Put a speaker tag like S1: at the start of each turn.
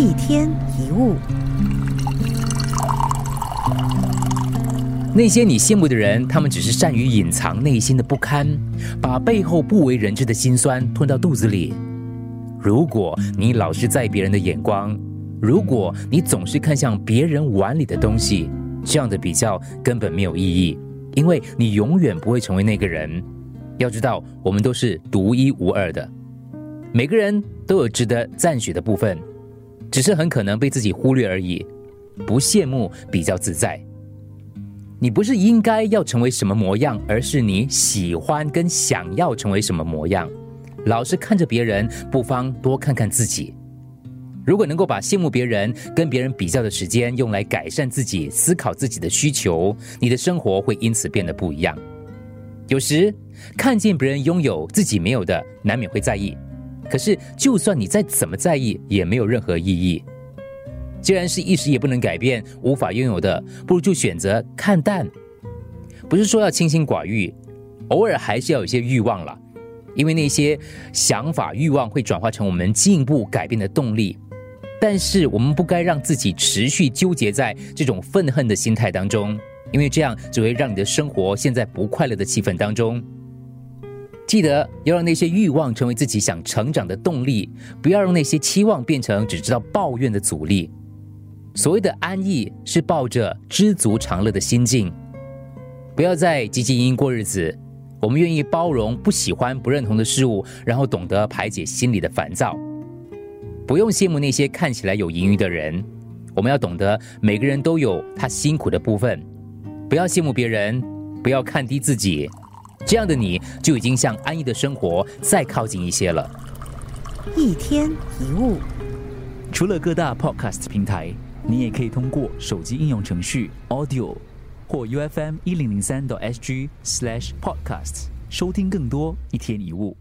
S1: 一天一物，
S2: 那些你羡慕的人，他们只是善于隐藏内心的不堪，把背后不为人知的辛酸吞到肚子里。如果你老是在别人的眼光，如果你总是看向别人碗里的东西，这样的比较根本没有意义，因为你永远不会成为那个人。要知道，我们都是独一无二的，每个人都有值得赞许的部分，只是很可能被自己忽略而已。不羡慕比较自在。你不是应该要成为什么模样，而是你喜欢跟想要成为什么模样。老是看着别人，不妨多看看自己。如果能够把羡慕别人、跟别人比较的时间用来改善自己、思考自己的需求，你的生活会因此变得不一样。有时看见别人拥有自己没有的，难免会在意。可是，就算你再怎么在意，也没有任何意义。既然是一时也不能改变、无法拥有的，不如就选择看淡。不是说要清心寡欲，偶尔还是要有些欲望了，因为那些想法、欲望会转化成我们进一步、改变的动力。但是，我们不该让自己持续纠结在这种愤恨的心态当中。因为这样只会让你的生活陷在不快乐的气氛当中。记得要让那些欲望成为自己想成长的动力，不要让那些期望变成只知道抱怨的阻力。所谓的安逸，是抱着知足常乐的心境，不要再汲汲营营过日子。我们愿意包容不喜欢、不认同的事物，然后懂得排解心里的烦躁。不用羡慕那些看起来有盈余的人，我们要懂得每个人都有他辛苦的部分。不要羡慕别人，不要看低自己，这样的你就已经向安逸的生活再靠近一些了。
S1: 一天一物，
S3: 除了各大 podcast 平台，你也可以通过手机应用程序 Audio 或 U F M 一零零三 SG slash podcasts 收听更多一天一物。